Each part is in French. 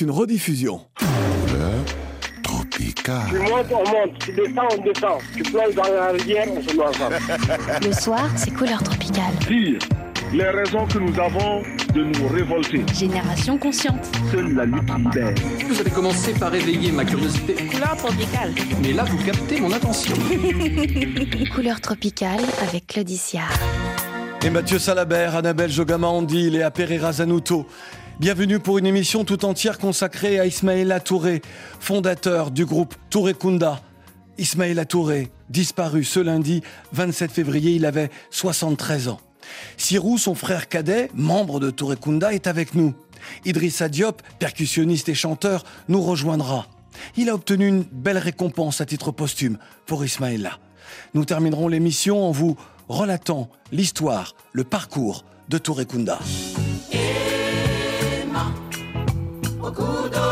Une rediffusion. Tropical. Tu montes, on monte. Tu descends, on descend. Tu plonges dans la rivière, on se met ensemble. Le soir, c'est couleur tropicale. Dire les raisons que nous avons de nous révolter. Génération consciente. Seule la lutte libère. Vous avez commencé par éveiller ma curiosité. Couleur tropicale. Mais là, vous captez mon attention. Couleur tropicale avec Claudicia. Et Mathieu Salabert, Annabelle Jogamandi, Léa Pereira Zanuto. Bienvenue pour une émission tout entière consacrée à Ismaïla Touré, fondateur du groupe Touré Kunda. Ismaïla Touré, disparu ce lundi 27 février, il avait 73 ans. Sirou, son frère cadet, membre de Touré Kunda, est avec nous. Idrissa Diop, percussionniste et chanteur, nous rejoindra. Il a obtenu une belle récompense à titre posthume pour Ismaïla. Nous terminerons l'émission en vous relatant l'histoire, le parcours de Touré Kunda. Emma,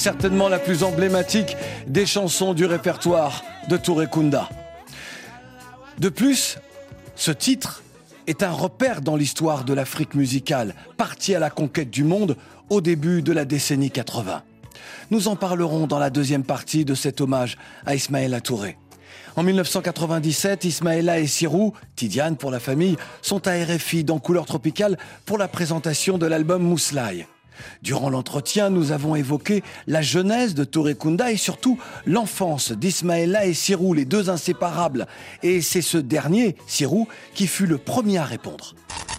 certainement la plus emblématique des chansons du répertoire de Touré Kunda. De plus, ce titre est un repère dans l'histoire de l'Afrique musicale, partie à la conquête du monde au début de la décennie 80. Nous en parlerons dans la deuxième partie de cet hommage à Ismaël Touré. En 1997, Ismaëla et Sirou, Tidiane pour la famille, sont à RFI dans Couleur Tropicale pour la présentation de l'album Mousslaï. Durant l'entretien, nous avons évoqué la jeunesse de Touré Kunda et surtout l'enfance d'Ismaëla et Sirou, les deux inséparables. Et c'est ce dernier, Sirou, qui fut le premier à répondre.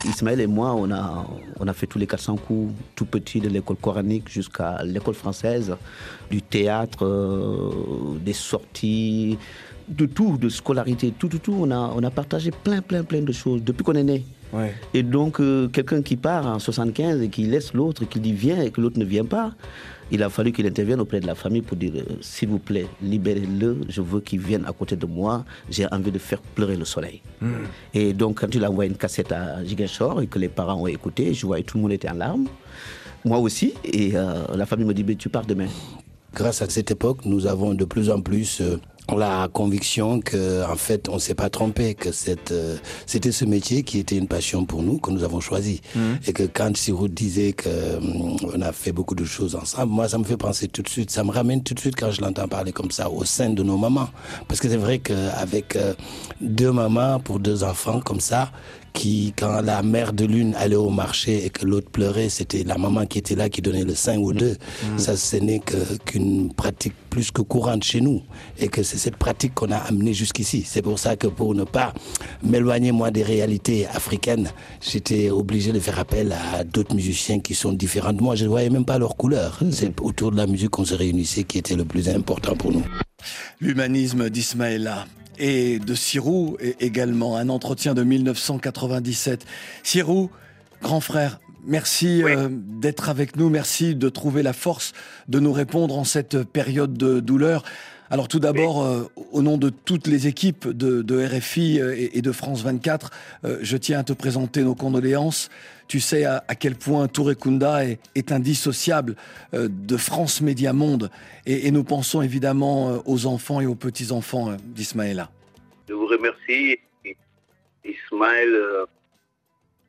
Ismaël et moi, on a, on a fait tous les 400 coups, tout petit, de l'école coranique jusqu'à l'école française, du théâtre, euh, des sorties, de tout, de scolarité, tout, tout, tout. On a, on a partagé plein, plein, plein de choses depuis qu'on est né. Ouais. Et donc, euh, quelqu'un qui part en 75 et qui laisse l'autre, qui dit viens et que l'autre ne vient pas, il a fallu qu'il intervienne auprès de la famille pour dire euh, s'il vous plaît, libérez-le, je veux qu'il vienne à côté de moi, j'ai envie de faire pleurer le soleil. Et donc, quand il a envoyé une cassette à Giguinchor et que les parents ont écouté, je voyais tout le monde était en larmes, moi aussi, et euh, la famille me dit mais tu pars demain. Grâce à cette époque, nous avons de plus en plus la conviction que, en fait, on s'est pas trompé, que cette, euh, c'était ce métier qui était une passion pour nous, que nous avons choisi. Et que quand Sirou disait que hum, on a fait beaucoup de choses ensemble, moi, ça me fait penser tout de suite, ça me ramène tout de suite quand je l'entends parler comme ça au sein de nos mamans. Parce que c'est vrai qu'avec euh, deux mamans pour deux enfants comme ça, qui, quand la mère de l'une allait au marché et que l'autre pleurait, c'était la maman qui était là qui donnait le sein aux deux. Ça, ce n'est qu'une pratique plus que courante chez nous. Et que c'est cette pratique qu'on a amenée jusqu'ici. C'est pour ça que pour ne pas m'éloigner, moi, des réalités africaines, j'étais obligé de faire appel à d'autres musiciens qui sont différents de moi. Je ne voyais même pas leur couleur. C'est autour de la musique qu'on se réunissait qui était le plus important pour nous. L'humanisme d'Ismaëla et de Sirou également un entretien de 1997. Sirou, grand frère, merci euh, d'être avec nous, merci de trouver la force de nous répondre en cette période de douleur. Alors tout d'abord, euh, au nom de toutes les équipes de, de RFI euh, et, et de France 24, euh, je tiens à te présenter nos condoléances. Tu sais à, à quel point Touré Kunda est, est indissociable euh, de France Média Monde. Et, et nous pensons évidemment aux enfants et aux petits-enfants d'Ismaëla. Je vous remercie. Ismaël,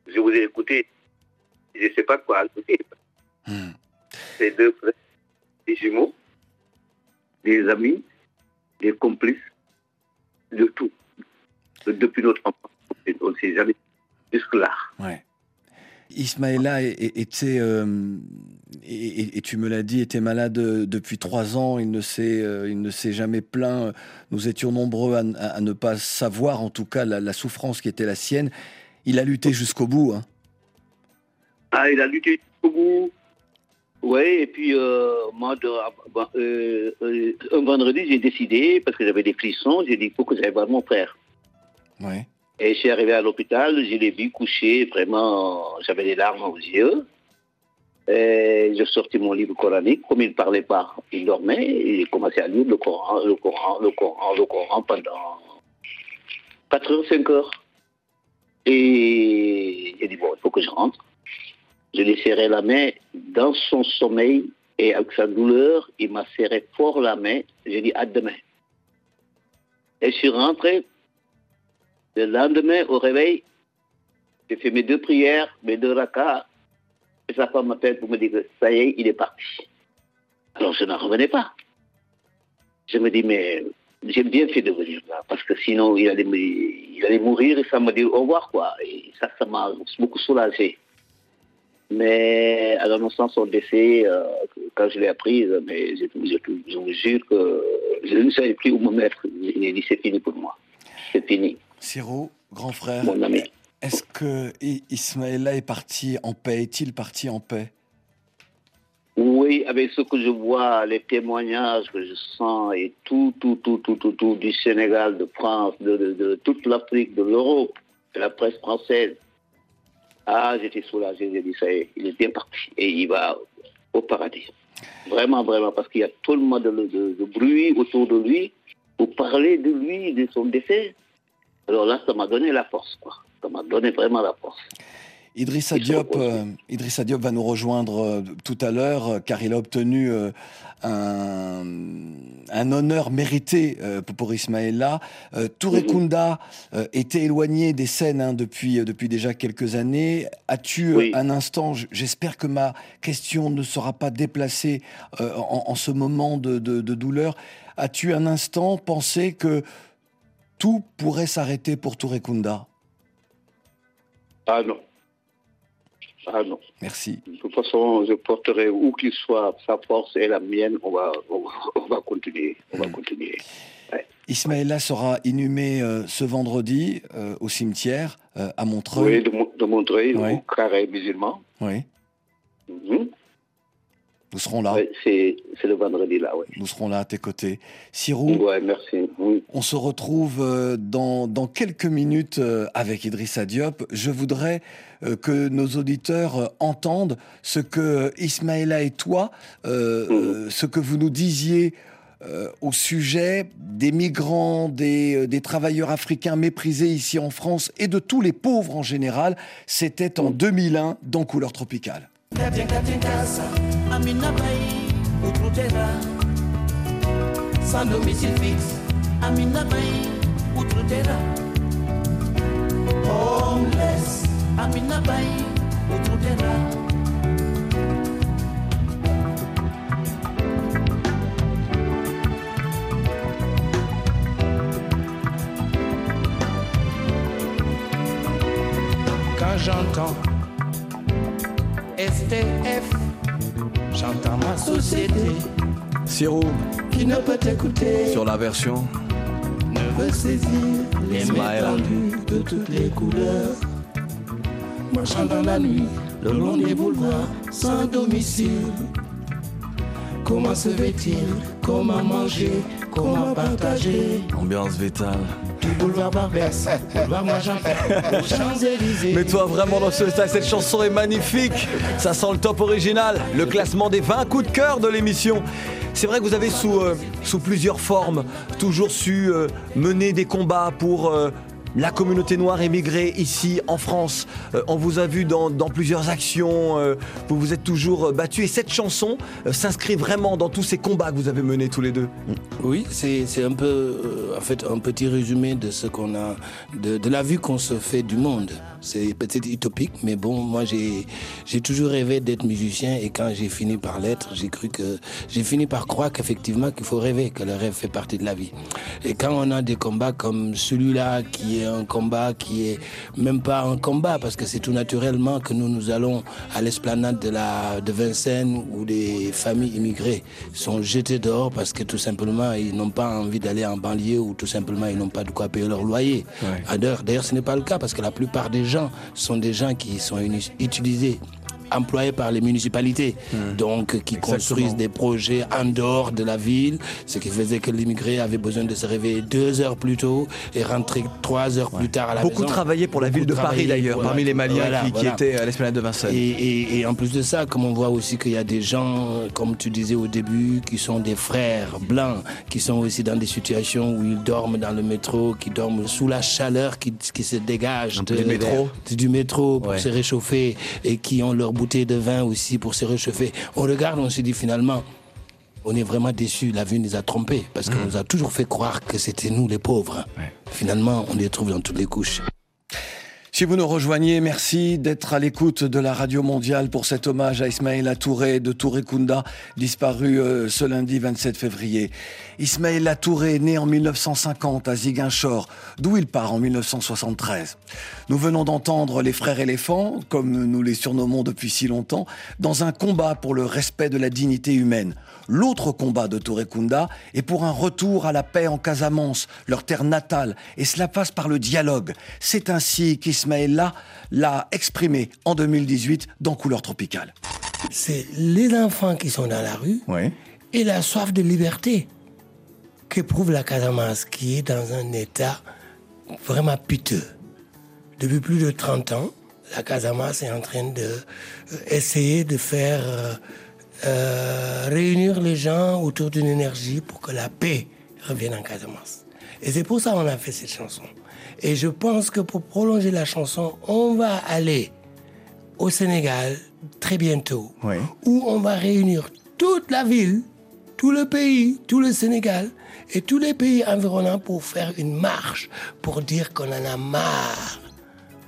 je vous ai écouté. Je ne sais pas quoi ajouter. Hmm. C'est deux frères, des jumeaux, des amis, des complices, de tout. Depuis notre enfance, on ne s'est jamais jusque-là. Ouais. Ismaëla était, euh, et, tu me l'as dit, était malade euh, depuis trois ans. Il ne s'est, euh, il ne s'est jamais plaint. Nous étions nombreux à, ne pas savoir, en tout cas, la, la souffrance qui était la sienne. Il a lutté jusqu'au bout. hein. Ah, il a lutté au bout. Oui, et puis euh, moi, de- bon, euh, euh, un vendredi, j'ai décidé, parce que j'avais des frissons, j'ai dit il faut que j'aille voir mon frère. Ouais. Et je suis arrivé à l'hôpital, je l'ai vu couché, vraiment, j'avais des larmes aux yeux. Et j'ai sorti mon livre coranique, comme il ne parlait pas, il dormait, et j'ai commencé à lire le Coran, le Coran, le Coran, le Coran pendant 4 heures, 5 heures. Et j'ai dit, bon, il faut que je rentre. Je lui serrai la main dans son sommeil, et avec sa douleur, il m'a serré fort la main. J'ai dit, à demain. Et je suis rentré, le lendemain, au réveil, j'ai fait mes deux prières, mes deux rakas, et sa femme m'appelle pour me dire que ça y est, il est parti. Alors je n'en revenais pas. Je me dis, mais j'ai bien fait de venir là, parce que sinon il allait, mourir et ça me dit au revoir, quoi. Et ça, ça m'a beaucoup soulagé. Mais à l'annonçant son décès, euh, quand je l'ai appris, mais je, je, je vous jure que je ne savais plus où me mettre. J'ai dit, c'est fini pour moi. C'est fini, Siro, grand frère, mon ami. est-ce que I- Ismaëla est parti en paix Est-il parti en paix? Oui, avec ce que je vois, les témoignages que je sens et tout, tout, tout, tout, tout, tout du Sénégal, de France, de, de- de toute l'Afrique, de l'Europe, de la presse française. Ah, j'étais soulagé, j'ai dit ça y est, il est bien parti et il va au paradis. Vraiment, vraiment, parce qu'il y a tellement de, de, de bruit autour de lui pour parler de lui, de son décès. Alors là, ça m'a donné la force, quoi. Ça m'a donné vraiment la force. Idrissa Ils sont Diop, opposés. euh, Idrissa Diop va nous rejoindre euh, tout à l'heure euh, car il a obtenu un, un honneur mérité pour. Euh, Touré Mhm. Kunda était éloigné des scènes hein, depuis, depuis déjà quelques années. As-tu Oui. un instant, j'espère que ma question ne sera pas déplacée en, en ce moment de, de- de douleur, as-tu un instant pensé que tout pourrait s'arrêter pour Touré Kunda Ah non. Ah non. Merci. De toute façon, je porterai où qu'il soit sa force et la mienne. On va, on va, on va continuer. On va continuer. Ismaëla sera inhumé euh, ce vendredi euh, au cimetière euh, à Oui, Montreuil. de, Mon- de Montreuil, Oui. au carré musulman. Oui. Mhm. Nous serons là. Ouais, c'est, le vendredi là, oui. Nous serons là à tes côtés. Sirou, Ouais, merci. Oui. on se retrouve dans, dans quelques minutes avec Idrissa Diop. Je voudrais que nos auditeurs euh, entendent ce que Ismaëla et toi, euh, Mhm. euh, ce que vous nous disiez euh, au sujet des migrants, des, euh, des travailleurs africains méprisés ici en France et de tous les pauvres en général. C'était en 2001 dans Couleur Tropicale. Sans domicile fixe. Quand j'entends STF, j'entends ma société Sirou, qui ne peut écouter, sur la version. ne veut saisir les étendues de toutes les couleurs. Marchant dans la nuit, le long des boulevards, sans domicile. Comment se fait-il? Comment manger, comment partager? Ambiance vétale. Du boulevard Barbès, boulevard aux Champs-Élysées. Mais toi vraiment dans ce style, cette chanson est magnifique. Ça sent le top original, le classement des 20 coups de cœur de l'émission. C'est vrai que vous avez sous, euh, sous plusieurs formes toujours su euh, mener des combats pour euh, la communauté noire émigrée ici en France. Euh, on vous a vu dans, plusieurs actions, euh, vous vous êtes toujours euh, battu et cette chanson s'inscrit vraiment dans tous ces combats que vous avez menés tous les deux. Oui, c'est un peu, en fait, un petit résumé de ce qu'on a, de la vue qu'on se fait du monde. C'est peut-être utopique, mais bon, moi j'ai j'ai toujours rêvé d'être musicien et quand j'ai fini par l'être, j'ai cru que j'ai fini par croire qu'effectivement qu'il faut rêver, que le rêve fait partie de la vie. Et quand on a des combats comme celui-là, qui est un combat qui est même pas un combat parce que c'est tout naturellement que nous nous allons à l'esplanade de la de Vincennes où des familles immigrées sont jetées dehors parce que tout simplement ils n'ont pas envie d'aller en banlieue ou tout simplement ils n'ont pas de quoi payer leur loyer. Ah, D'ailleurs, d'ailleurs, ce n'est pas le cas parce que la plupart des gens sont des gens qui sont utilisés employés par les municipalités, donc qui construisent des projets en dehors de la ville, ce qui faisait que l'immigré avait besoin de se réveiller deux heures plus tôt et rentrer trois heures plus tard à la Beaucoup maison. travaillaient pour la ville de Paris d'ailleurs, voilà. parmi les Maliens Voilà, qui, étaient à l'esplanade de Vincennes. Et, et- et en plus de ça, comme on voit aussi qu'il y a des gens, comme tu disais au début, qui sont des frères blancs, qui sont aussi dans des situations où ils dorment dans le métro, qui dorment sous la chaleur qui, qui se dégage peu du métro. du métro pour Ouais. se réchauffer et qui ont leur bouteille de vin aussi pour se réchauffer. On regarde, on se dit finalement, on est vraiment déçus. La vie nous a trompés parce qu'on nous a toujours fait croire que c'était nous les pauvres. Finalement, on les trouve dans toutes les couches. Si vous nous rejoignez, merci d'être à l'écoute de la Radio Mondiale pour cet hommage à Ismaïla Touré de Touré Kunda, disparu euh, ce lundi 27 février. Ismaïla Touré, né en 1950 à Ziguinchor, d'où il part en 1973. Nous venons d'entendre les frères éléphants, comme nous les surnommons depuis si longtemps, dans un combat pour le respect de la dignité humaine. L'autre combat de Touré Kunda est pour un retour à la paix en Casamance, leur terre natale, et cela passe par le dialogue. C'est ainsi qu'Ismaïla l'a exprimé en 2018 dans Couleur Tropicale. C'est les enfants qui sont dans la rue et la soif de liberté qu'éprouve la Casamance, qui est dans un état vraiment piteux. Depuis plus de 30 ans, la Casamance est en train de euh, essayer de faire euh, euh, réunir les gens autour d'une énergie pour que la paix revienne en Casamance. Et c'est pour ça qu'on a fait cette chanson. Et je pense que pour prolonger la chanson, on va aller au Sénégal très bientôt, où on va réunir toute la ville, tout le pays, tout le Sénégal et tous les pays environnants pour faire une marche pour dire qu'on en a marre.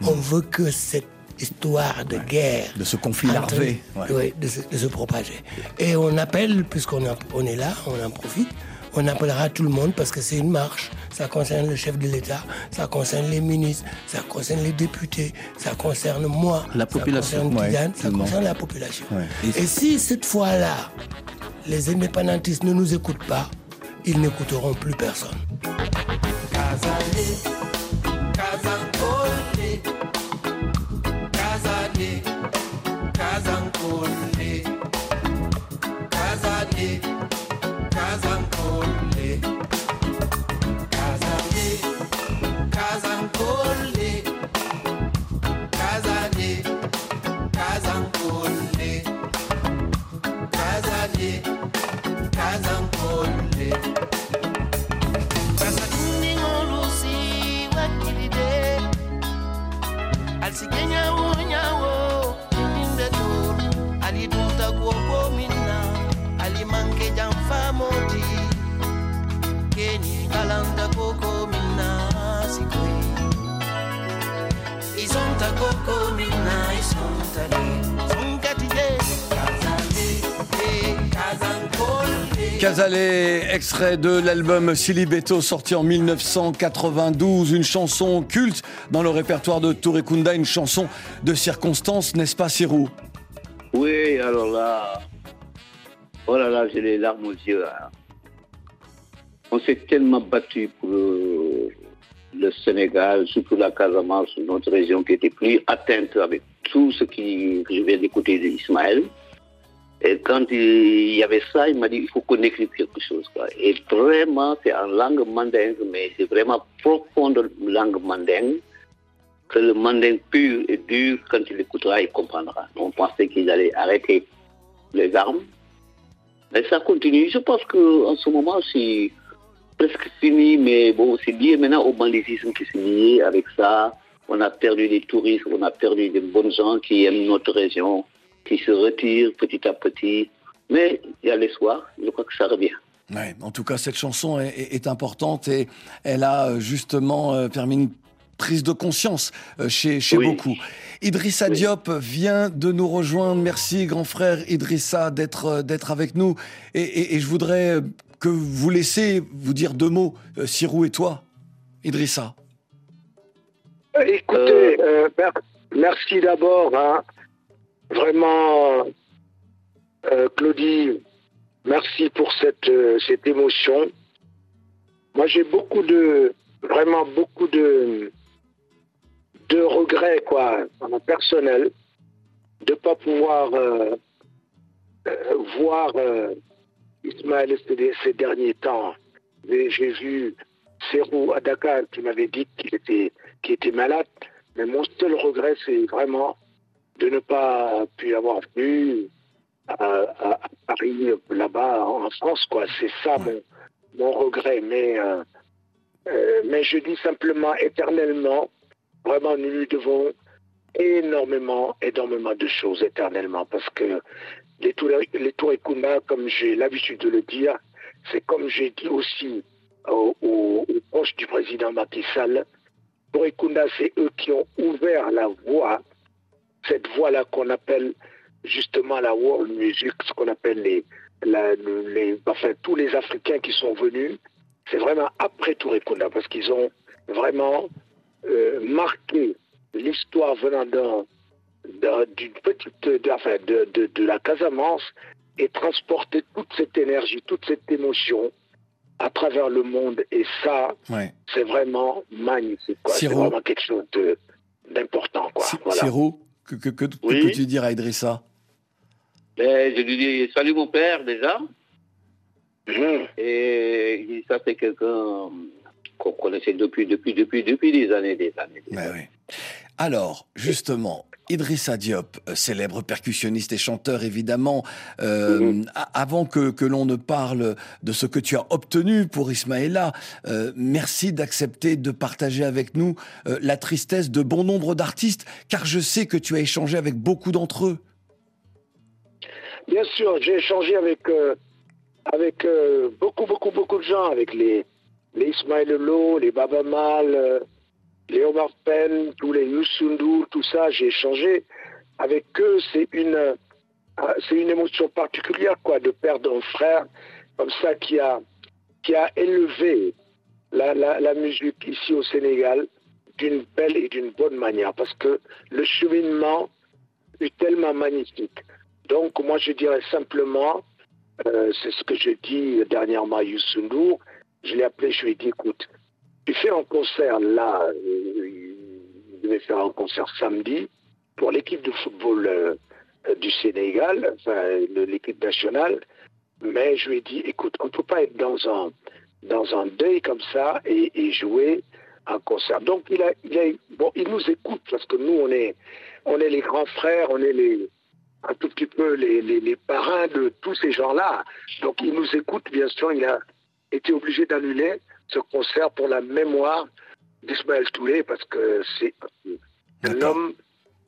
On veut que cette histoire de guerre, De ce conflit entre- larvé. Ouais. de, se, de se propager. Et on appelle, puisqu'on on est là, on en profite, on appellera tout le monde parce que c'est une marche. Ça concerne le chef de l'État, ça concerne les ministres, ça concerne les députés, ça concerne moi, La population. ça concerne Ouais, ça concerne la population. Ouais. Et si cette fois-là, les indépendantistes ne nous écoutent pas, ils n'écouteront plus personne. Casalé, extrait de l'album Silibeto sorti en 1992, une chanson culte dans le répertoire de Touré Kunda, une chanson de circonstance, n'est-ce pas Sirou? Oui, alors là, oh là là, j'ai les larmes aux yeux. hein. On s'est tellement battu pour le, Sénégal, surtout la Casamance, notre région qui était plus atteinte avec tout ce que je viens d'écouter d'Ismaël. Et quand il y avait ça, il m'a dit il faut qu'on écrive quelque chose. Et vraiment, c'est en langue mandingue, mais c'est vraiment profonde langue mandingue que le mandingue pur et dur, quand il écoutera, il comprendra. On pensait qu'ils allaient arrêter les armes. Mais ça continue. Je pense qu'en ce moment, c'est presque fini, mais bon, c'est lié maintenant au banditisme qui s'est lié avec ça. On a perdu des touristes, on a perdu des bonnes gens qui aiment notre région, qui se retirent petit à petit. Mais il y a l'espoir, je crois que ça revient. Ouais, en tout cas, cette chanson est, est, importante et elle a euh, justement euh, permis une prise de conscience euh, chez, chez Oui. beaucoup. Idrissa Oui. Diop vient de nous rejoindre. Merci, grand frère Idrissa, d'être euh, d'être avec nous. Et, et- et je voudrais que vous laissiez vous dire deux mots, euh, Sirou et toi, Idrissa. Écoutez, euh, mer- merci d'abord. hein. Vraiment, euh, Claudie, merci pour cette, euh, cette émotion. Moi, j'ai beaucoup de, vraiment beaucoup de, de regrets, quoi, en personnel, de ne pas pouvoir euh, voir Ismaël ces, ces derniers temps. J'ai vu Serrou à Dakar qui m'avait dit qu'il était, qu'il était malade. Mais mon seul regret, c'est vraiment de ne pas pu avoir vu à, à- à Paris, là-bas, en France. quoi. C'est ça mon, mon regret. Mais, euh, euh, mais je dis simplement éternellement, vraiment, nous lui devons énormément, énormément de choses éternellement. Parce que les les comme j'ai l'habitude de le dire, c'est comme j'ai dit aussi aux, aux- aux proches du président Macky Sall, c'est eux qui ont ouvert la voie, cette voie-là qu'on appelle justement la world music, ce qu'on appelle les, la- le- les, enfin, tous les Africains qui sont venus, c'est vraiment après Tourékounda, parce qu'ils ont vraiment euh, marqué l'histoire venant d'un- d'un- d'une petite, de, enfin, de, de- de la Casamance et transporté toute cette énergie, toute cette émotion à travers le monde. Et ça, Ouais. c'est vraiment magnifique. quoi. C'est vraiment quelque chose de- d'important. quoi. Voilà. Que, que, que, que Oui. peux-tu dire à Idrissa? Ben, je lui dis salut mon père déjà. Mhm. Et ça, c'est quelqu'un qu'on connaissait depuis, depuis, depuis, depuis des années, des années. des années. ouais. Alors, justement, Idrissa Diop, euh, célèbre percussionniste et chanteur évidemment, euh, Mhm. avant que, que l'on ne parle de ce que tu as obtenu pour Ismaïla, euh, merci d'accepter de partager avec nous euh, la tristesse de bon nombre d'artistes, car je sais que tu as échangé avec beaucoup d'entre eux. Bien sûr, j'ai échangé avec, avec beaucoup, beaucoup, beaucoup de gens, avec les, les Ismaël les Baba Mal, euh, les Omar Penn, tous les Youssou tout ça, j'ai échangé avec eux. C'est une, euh, c'est une émotion particulière, quoi, de perdre un frère comme ça qui a, élevé la, musique ici au Sénégal d'une belle et d'une bonne manière, parce que le cheminement est tellement magnifique. Donc, moi, je dirais simplement, euh, c'est ce que je dis dernièrement à Youssou je l'ai appelé, je lui ai dit, écoute, tu fais un concert là, euh, il devait faire un concert samedi pour l'équipe de football euh, euh, du Sénégal, l'équipe nationale, mais je lui ai dit, écoute, on ne peut pas être dans un, dans un deuil comme ça et, jouer un concert. Donc, il, a, il, a- bon, il nous écoute parce que nous, on est, on est les grands frères, on est un tout petit peu les, les parrains de tous ces gens-là. Donc il nous écoute, bien sûr, il a été obligé d'annuler ce concert pour la mémoire d'Ismaël Touré parce que c'est un homme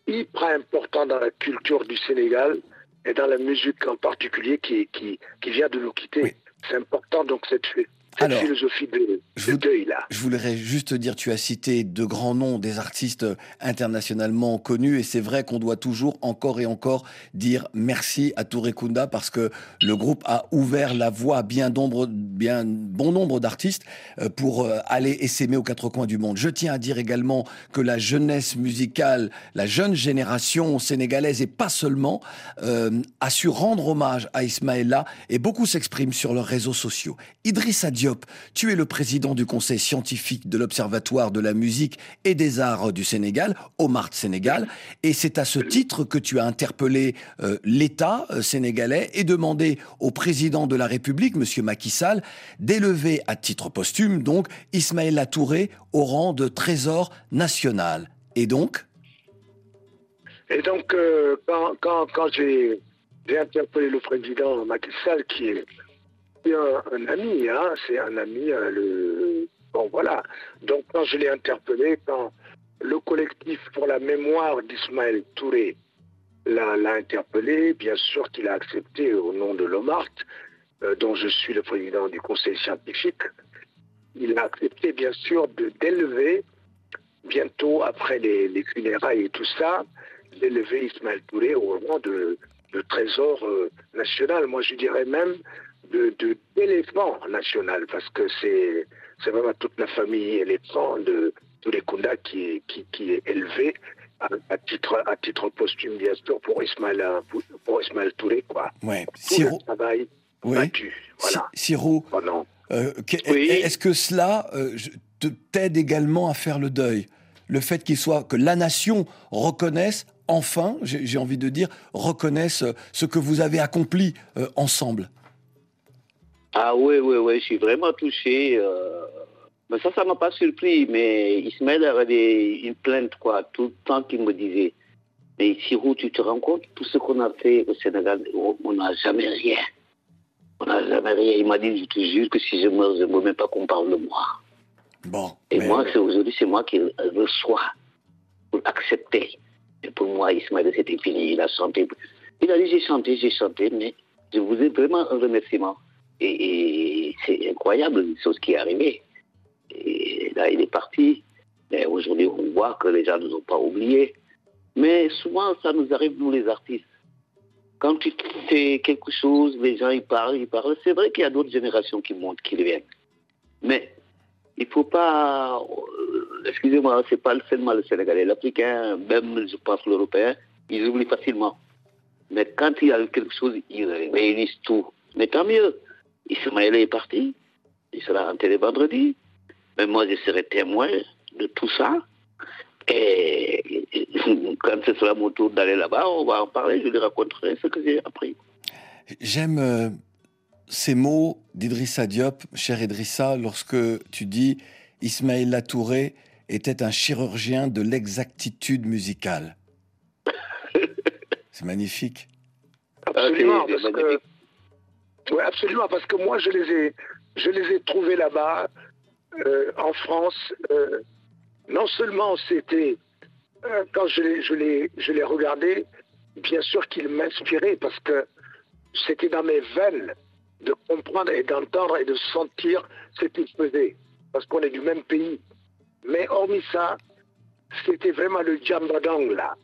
hyper important dans la culture du Sénégal et dans la musique en particulier qui, qui, qui vient de nous quitter. Oui. C'est important donc cette, cette Alors, philosophie de, je de deuil-là. Je voudrais juste te dire, tu as cité de grands noms, des artistes internationalement connus, et c'est vrai qu'on doit toujours, encore et encore, dire merci à Touré Kunda parce que le groupe a ouvert la voie à bien nombre, bien bon nombre d'artistes euh, pour euh, aller essaimer aux quatre coins du monde. Je tiens à dire également que la jeunesse musicale, la jeune génération sénégalaise et pas seulement, a su rendre hommage à Ismaëlla et beaucoup s'expriment sur leurs réseaux sociaux. Idrissa Diop, tu es le président du conseil scientifique de l'Observatoire de la musique et des arts du Sénégal, Omar Sénégal, et c'est à ce titre que tu as interpellé l'État sénégalais et demandé au président de la République, M. Macky Sall, d'élever à titre posthume donc Ismaël Touré au rang de trésor national. Et donc? Et donc, euh, quand, j'ai interpellé le président Macky Sall, qui est un, ami, hein, c'est un ami, euh, bon voilà. Donc quand je l'ai interpellé, quand le collectif pour la mémoire d'Ismaël Touré l'a interpellé, bien sûr qu'il a accepté au nom de l'OMART, euh, dont je suis le président du conseil scientifique. Il a accepté, bien sûr, d'élever, bientôt après les, funérailles et tout ça, d'élever Ismaël Touré au rang de, trésor euh, national. Moi, je dirais même de d'éléphant national, parce que c'est vraiment toute la famille éléphant de Touré Kunda qui, qui, qui est élevé à, titre, à titre posthume, bien sûr, pour Ismaël, pour Ismaël Touré, quoi. Ouais. Siro... travail oui. battu. Voilà. Siro, oh. Euh, est-ce que cela euh, t'aide également à faire le deuil? Le fait qu'il soit, que la nation reconnaisse, enfin, j'ai envie de dire, reconnaisse ce que vous avez accompli euh, ensemble? Ah oui, oui, oui, je suis vraiment touché. Mais ça, ça m'a pas surpris. Mais Ismaël avait une plainte, quoi, tout le temps qu'il me disait. Mais Sirou, tu te rends compte, tout ce qu'on a fait au Sénégal, on n'a jamais rien. On n'a jamais rien. Il m'a dit, je te jure que si je meurs, je ne veux même pas qu'on parle de moi. Bon. Et moi, aujourd'hui, c'est moi qui reçois pour accepter. Et pour moi, Ismaël, c'était fini. Il a chanté. Il a dit, j'ai chanté, j'ai chanté, mais je vous ai vraiment un remerciement. Et, c'est incroyable, une chose qui est arrivée. Et là, il est parti. Mais aujourd'hui, on voit que les gens ne nous ont pas oubliés. Mais souvent, ça nous arrive, nous, les artistes. Quand tu fais quelque chose, les gens, ils parlent, ils parlent. C'est vrai qu'il y a d'autres générations qui montent, qui viennent. Mais il ne faut pas... Euh, excusez-moi, ce n'est pas seulement le Sénégalais. L'Africain, même, je pense, l'Européen, ils oublient facilement. Mais quand il y a quelque chose, ils réunissent tout. Mais tant mieux. Ismaël est parti. Il sera enterré vendredi. Mais moi, je serai témoin de tout ça. Et quand ce sera mon tour d'aller là-bas, on va en parler, je lui raconterai ce que j'ai appris. J'aime euh, ces mots d'Idrissa Diop, cher Idrissa, lorsque tu dis Ismaël Latouré était un chirurgien de l'exactitude musicale. C'est magnifique. Absolument, parce que, absolument, parce que moi, je les ai, je les ai trouvés là-bas, euh, en France, euh, non seulement c'était, euh, quand je les regardais, bien sûr qu'ils m'inspiraient parce que c'était dans mes veines de comprendre et d'entendre et de sentir ce qu'ils faisaient, parce qu'on est du même pays. Mais hormis ça, c'était vraiment le djambadong là.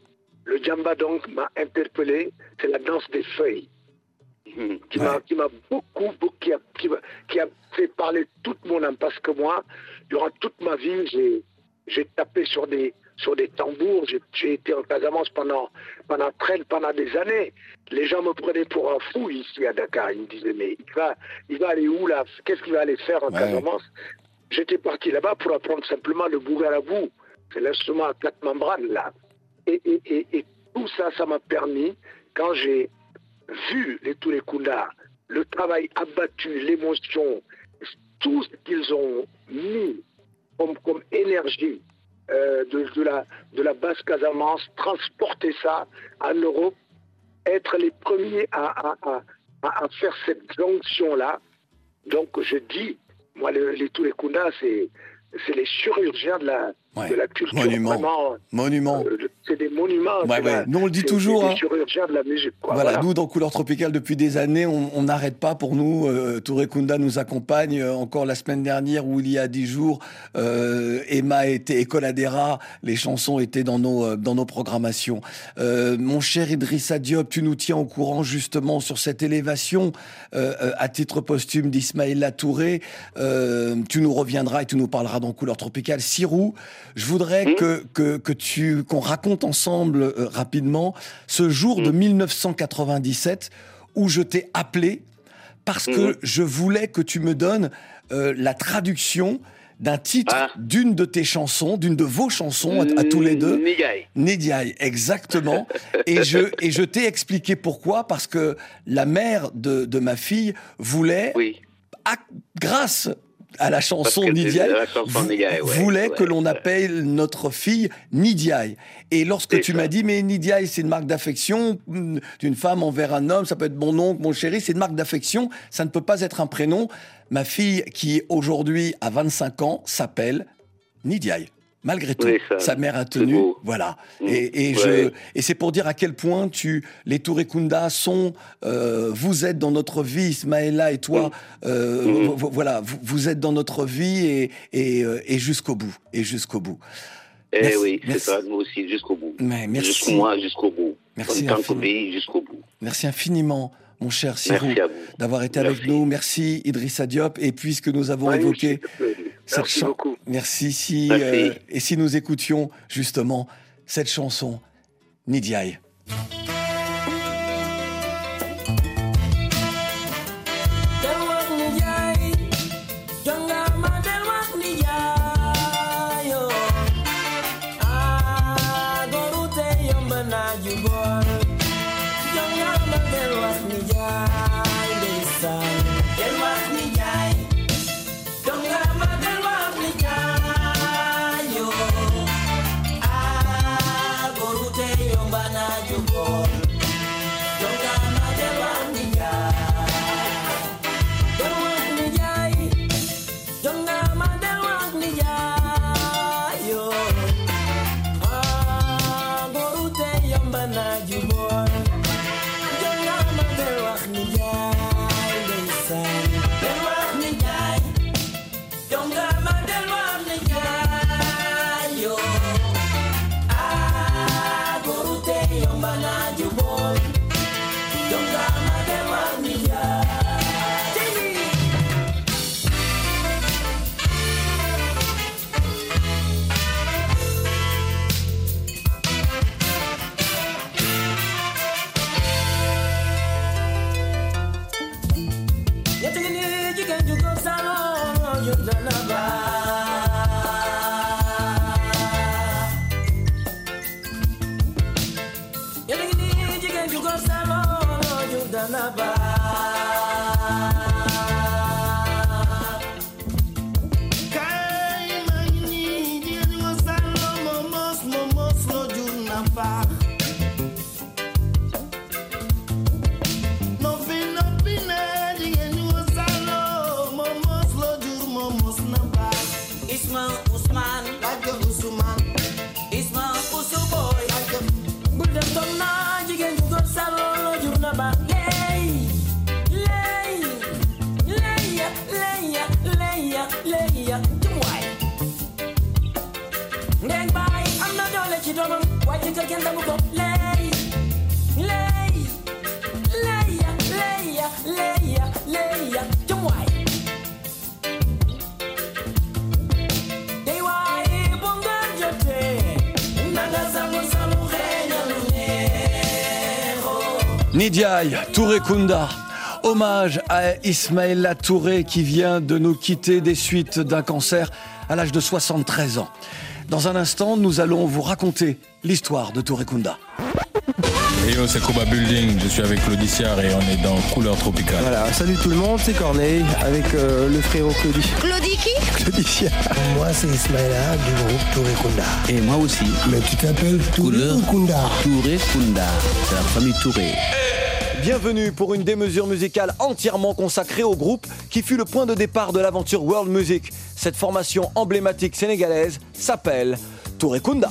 Le djambadong m'a interpellé, c'est la danse des feuilles. Mmh. qui m'a beaucoup, beaucoup qui, a, qui, a, fait parler toute mon âme parce que moi, durant toute ma vie, j'ai tapé sur des, sur des tambours, j'ai été en Casamance pendant, pendant, pendant des années. Les gens me prenaient pour un fou ici à Dakar. Ils me disaient, mais il va, il va aller où là? Qu'est-ce qu'il va aller faire en Casamance? J'étais parti là-bas pour apprendre simplement le bougou. C'est l'instrument à quatre membranes là. Et, et, et tout ça, ça m'a permis, quand j'ai vu les les le travail abattu, l'émotion, tout ce qu'ils ont mis comme, énergie euh, de, la, de basse Casamance, transporter ça en Europe, être les premiers à, faire cette jonction-là. Donc je dis, moi, les, les c'est les chirurgiens de la, de la culture. Monument. Vraiment, Monument. euh, c'est des monuments. Ouais, c'est ouais. la- Nous, on le dit toujours, hein. des chirurgiens de la musique. quoi. Voilà, Voilà. nous dans Couleur Tropicale depuis des années, on n'arrête pas pour nous. Euh, Touré Kunda nous accompagne euh, encore la semaine dernière où il y a dix jours, Emma était et Coladera, les chansons étaient dans nos dans nos programmations. Mon cher Idrissa Diop, tu nous tiens au courant justement sur cette élévation à titre posthume d'Ismaïla Touré. Euh, tu nous reviendras et tu nous parleras dans Couleur Tropicale. Sirou, je voudrais Hmm. que que que tu qu'on raconte ensemble euh, rapidement ce jour de 1997 où je t'ai appelé parce que Mhm. je voulais que tu me donnes euh, la traduction d'un titre Ah. d'une de tes chansons, d'une de vos chansons à, à tous les deux. Nidiaï, exactement. et je, et je t'ai expliqué pourquoi, parce que la mère de, de ma fille voulait, Oui. à- grâce à la chanson Nidiaï, ouais, voulait ouais, que l'on appelle notre fille Nidiaï. Et lorsque tu m'as dit, mais Nidiaï, c'est une marque d'affection mm, d'une femme envers un homme, ça peut être mon oncle, mon chéri, c'est une marque d'affection, ça ne peut pas être un prénom. Ma fille, qui aujourd'hui a 25 ans, s'appelle Nidiaï. Malgré tout, Oui, ça, sa mère a tenu, voilà. Mm. Et, et Ouais. je, et c'est pour dire à quel point tu, les Tourekunda sont, euh, vous êtes dans notre vie, Ismaëla et toi, euh, Mm. vo- vo- voilà, vous, vous êtes dans notre vie et, et, euh, et jusqu'au bout, et jusqu'au bout. Eh Merci, oui, c'est ça, nous aussi, jusqu'au bout. Mais merci. Jusqu'au moi, jusqu'au bout. Merci jusqu'au bout. Merci infiniment, mon cher Sirou, d'avoir été avec nous. Merci Idrissa Diop. Et puisque nous avons Oui, évoqué. Cette Merci beaucoup. Merci. Si, Merci. euh, et si nous écoutions justement cette chanson, Nidiaï. Touré Kunda. Hommage à Ismaïla Touré qui vient de nous quitter des suites d'un cancer à l'âge de 73 ans. Dans un instant, nous allons vous raconter l'histoire de Touré Kunda. Et yo, c'est Koba Building, je suis avec Claudie Siard et on est dans Couleur Tropicale. Voilà, salut tout le monde, c'est Corneille avec euh, le frérot Claudie. Claudie qui? Claudie Siard. Moi, c'est Ismaïla du groupe Touré Kunda. Et moi aussi. Mais tu t'appelles Touré Kunda Touré Kunda. C'est la famille Touré. Bienvenue pour une démesure musicale entièrement consacrée au groupe qui fut le point de départ de l'aventure World Music. Cette formation emblématique sénégalaise s'appelle Touré Kunda.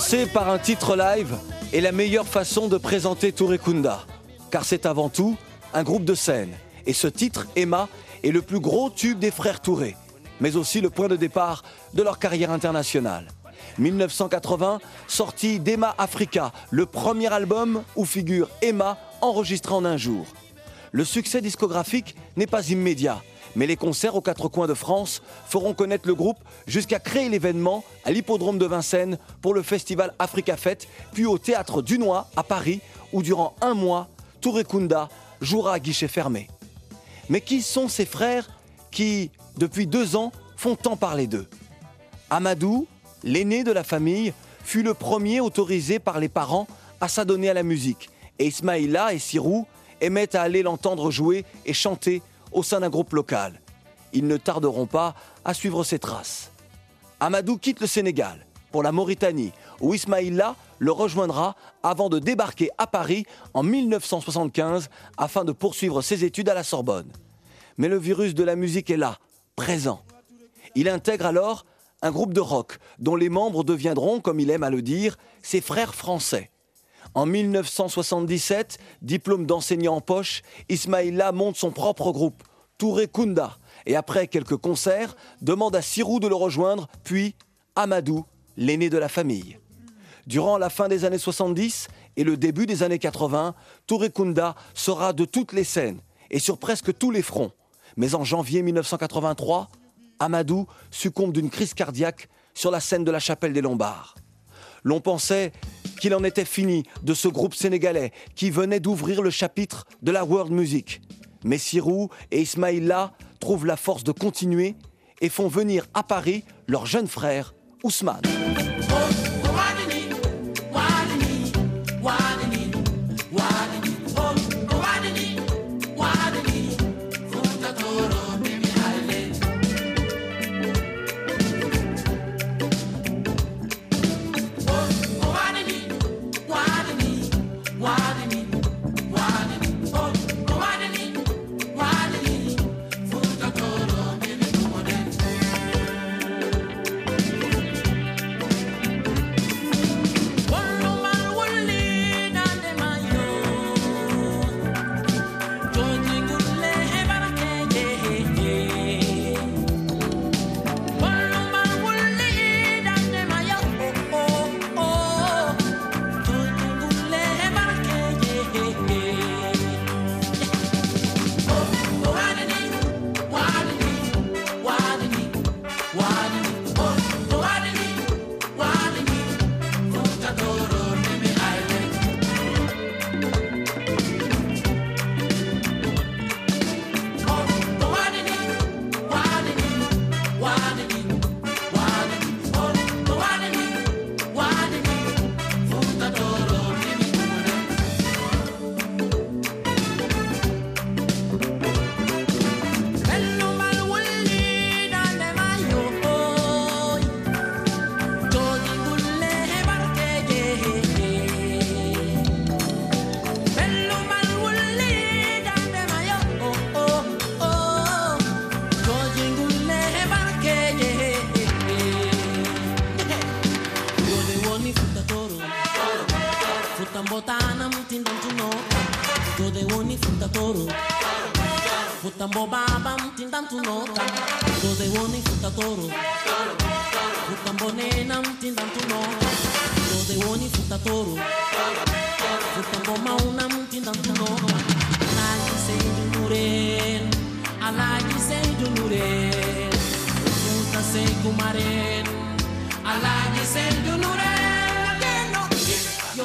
Commencer par un titre live est la meilleure façon de présenter Touré Kunda, car c'est avant tout un groupe de scène. Et ce titre, Emma, est le plus gros tube des frères Touré, mais aussi le point de départ de leur carrière internationale. 1980, sortie d'Emma Africa, le premier album où figure Emma enregistré en un jour. Le succès discographique n'est pas immédiat, mais les concerts aux quatre coins de France feront connaître le groupe jusqu'à créer l'événement à l'hippodrome de Vincennes pour le festival Africa Fête, puis au théâtre Dunois à Paris, où durant un mois, Touré Kunda jouera à guichet fermé. Mais qui sont ces frères qui, depuis deux ans, font tant parler d'eux? Amadou, l'aîné de la famille, fut le premier autorisé par les parents à s'adonner à la musique. Et Ismaïla et Sirou aimaient à aller l'entendre jouer et chanter au sein d'un groupe local. Ils ne tarderont pas à suivre ses traces. Amadou quitte le Sénégal pour la Mauritanie, où Ismaïla le rejoindra avant de débarquer à Paris en 1975 afin de poursuivre ses études à la Sorbonne. Mais le virus de la musique est là, présent. Il intègre alors un groupe de rock dont les membres deviendront, comme il aime à le dire, ses frères français. En 1977, diplôme d'enseignant en poche, Ismaïla monte son propre groupe, Touré Kunda, et après quelques concerts, demande à Sirou de le rejoindre, puis Amadou, l'aîné de la famille. Durant la fin des années 70 et le début des années 80, Touré Kunda sera de toutes les scènes et sur presque tous les fronts. Mais en janvier 1983, Amadou succombe d'une crise cardiaque sur la scène de la chapelle des Lombards. L'on pensait qu'il en était fini de ce groupe sénégalais qui venait d'ouvrir le chapitre de la world music. Mais Sirou et Ismaïla trouvent la force de continuer et font venir à Paris leur jeune frère Ousmane.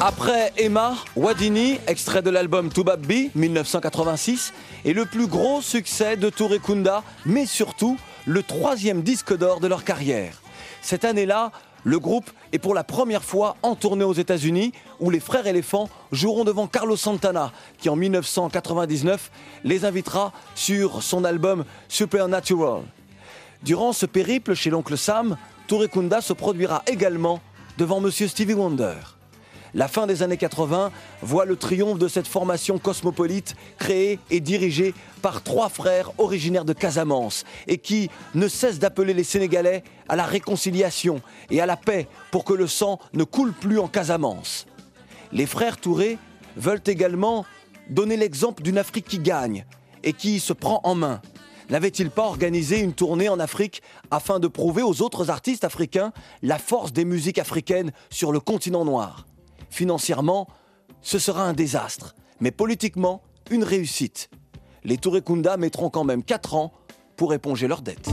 Après Emma, Wadini, extrait de l'album Toubabbi 1986, est le plus gros succès de Touré Kunda, mais surtout le troisième disque d'or de leur carrière. Cette année-là, le groupe est pour la première fois en tournée aux États-Unis, où les frères éléphants joueront devant Carlos Santana, qui en 1999 les invitera sur son album Supernatural. Durant ce périple chez l'oncle Sam, Touré Kunda se produira également devant Monsieur Stevie Wonder. La fin des années 80 voit le triomphe de cette formation cosmopolite créée et dirigée par trois frères originaires de Casamance et qui ne cessent d'appeler les Sénégalais à la réconciliation et à la paix pour que le sang ne coule plus en Casamance. Les frères Touré veulent également donner l'exemple d'une Afrique qui gagne et qui se prend en main. N'avait-il pas organisé une tournée en Afrique afin de prouver aux autres artistes africains la force des musiques africaines sur le continent noir? Financièrement, ce sera un désastre, mais politiquement, une réussite. Les Touré Kunda mettront quand même 4 ans pour éponger leurs dettes.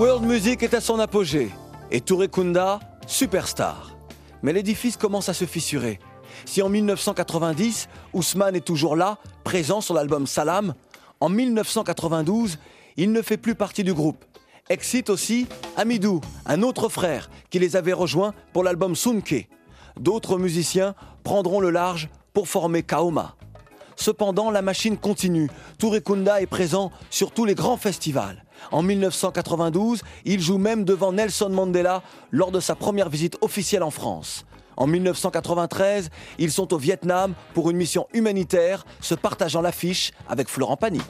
World music est à son apogée et Touré Kunda, superstar. Mais l'édifice commence à se fissurer. Si en 1990, Ousmane est toujours là, présent sur l'album Salam, en 1992, il ne fait plus partie du groupe. Excite aussi Amidou, un autre frère qui les avait rejoints pour l'album Sunke. D'autres musiciens prendront le large pour former Kaoma. Cependant, la machine continue. Touré Kunda est présent sur tous les grands festivals. En 1992, il joue même devant Nelson Mandela lors de sa première visite officielle en France. En 1993, ils sont au Vietnam pour une mission humanitaire, se partageant l'affiche avec Florent Pagny.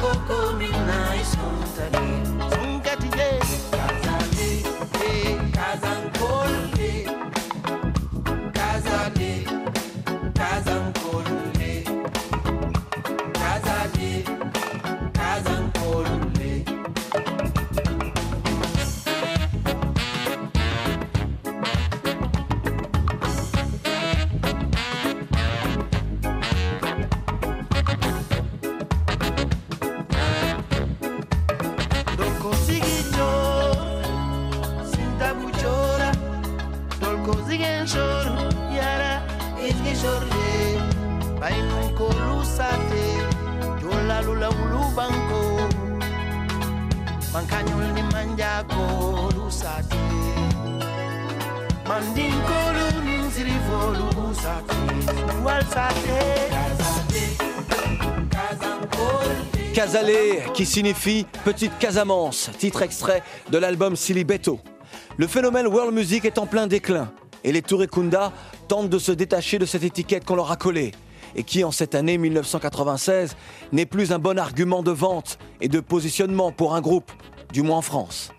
ここみんな潜んだり」bankanyol ni manja walsate. Casalé, qui signifie Petite Casamance, titre extrait de l'album Silly Beto. Le phénomène world music est en plein déclin et les Touré Kunda tentent de se détacher de cette étiquette qu'on leur a collée et qui, en cette année 1996, n'est plus un bon argument de vente et de positionnement pour un groupe, du moins en France.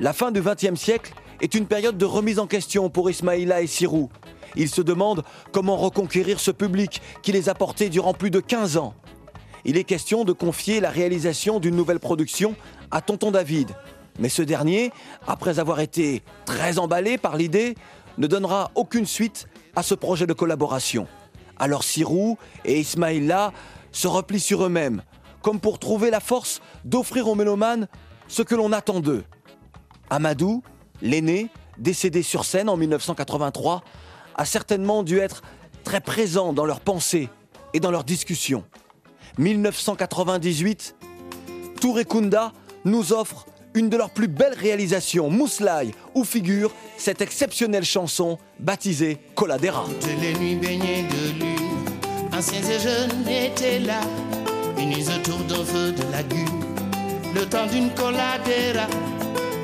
La fin du XXe siècle est une période de remise en question pour Ismaïla et Sirou. Ils se demandent comment reconquérir ce public qui les a portés durant plus de 15 ans. Il est question de confier la réalisation d'une nouvelle production à Tonton David. Mais ce dernier, après avoir été très emballé par l'idée, ne donnera aucune suite à ce projet de collaboration. Alors Sirou et Ismaïla se replient sur eux-mêmes, comme pour trouver la force d'offrir aux mélomanes ce que l'on attend d'eux. Amadou, l'aîné, décédé sur scène en 1983, a certainement dû être très présent dans leurs pensées et dans leurs discussions. 1998, Touré Kunda nous offre une de leurs plus belles réalisations, Mousslaï, où figure cette exceptionnelle chanson baptisée Coladera. Toutes les nuits baignées de lune, anciens et jeunes étaient là, unis autour d'un feu de lagune, le temps d'une coladera,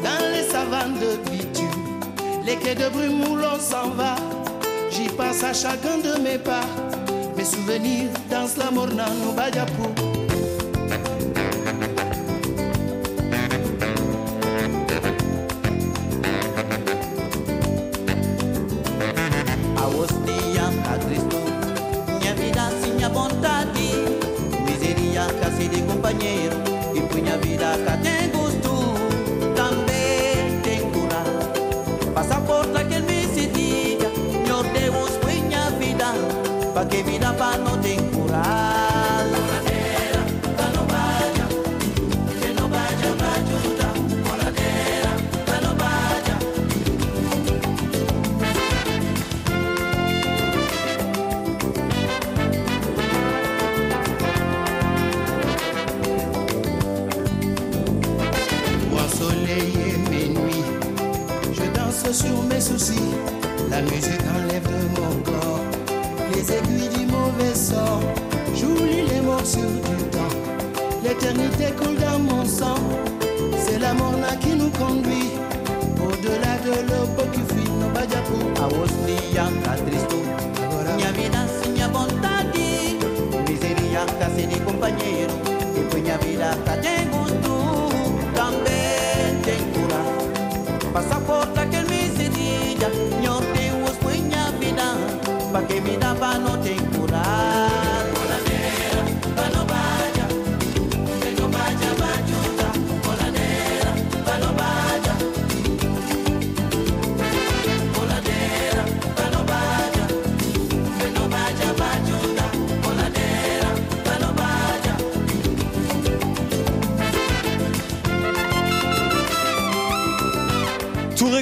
dans les savanes de bitume, les quais de brume où l'on s'en va, j'y pense à chacun de mes pas, mes souvenirs dansent la morna no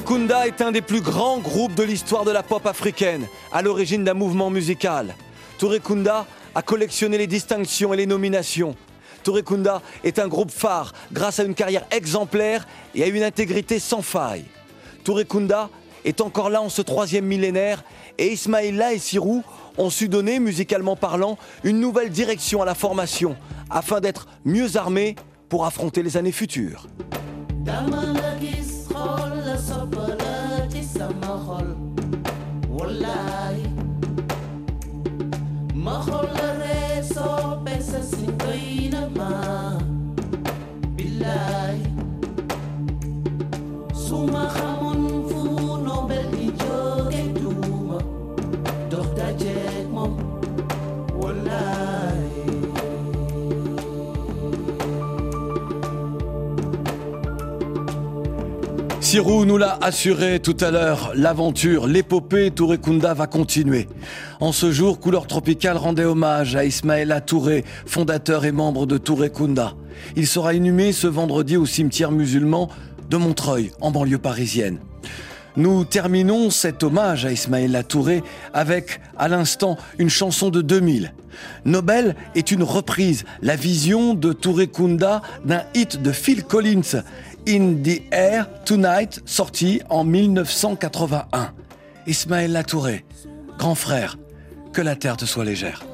Kunda est un des plus grands groupes de l'histoire de la pop africaine, à l'origine d'un mouvement musical. Touré Kunda a collectionné les distinctions et les nominations. Touré Kunda est un groupe phare grâce à une carrière exemplaire et à une intégrité sans faille. Touré Kunda est encore là en ce troisième millénaire et Ismaïla et Sirou ont su donner, musicalement parlant, une nouvelle direction à la formation afin d'être mieux armés pour affronter les années futures. صبراتي sama suma xamo Sirou nous l'a assuré tout à l'heure, l'aventure, l'épopée Touré Kunda va continuer. En ce jour, Couleur Tropicale rendait hommage à Ismaël Touré, fondateur et membre de Touré Kunda. Il sera inhumé ce vendredi au cimetière musulman de Montreuil, en banlieue parisienne. Nous terminons cet hommage à Ismaël Touré avec, à l'instant, une chanson de 2000. Nobel est une reprise, la vision de Touré Kunda d'un hit de Phil Collins, In the Air Tonight, sorti en 1981. Ismaël Latouré, grand frère, que la terre te soit légère.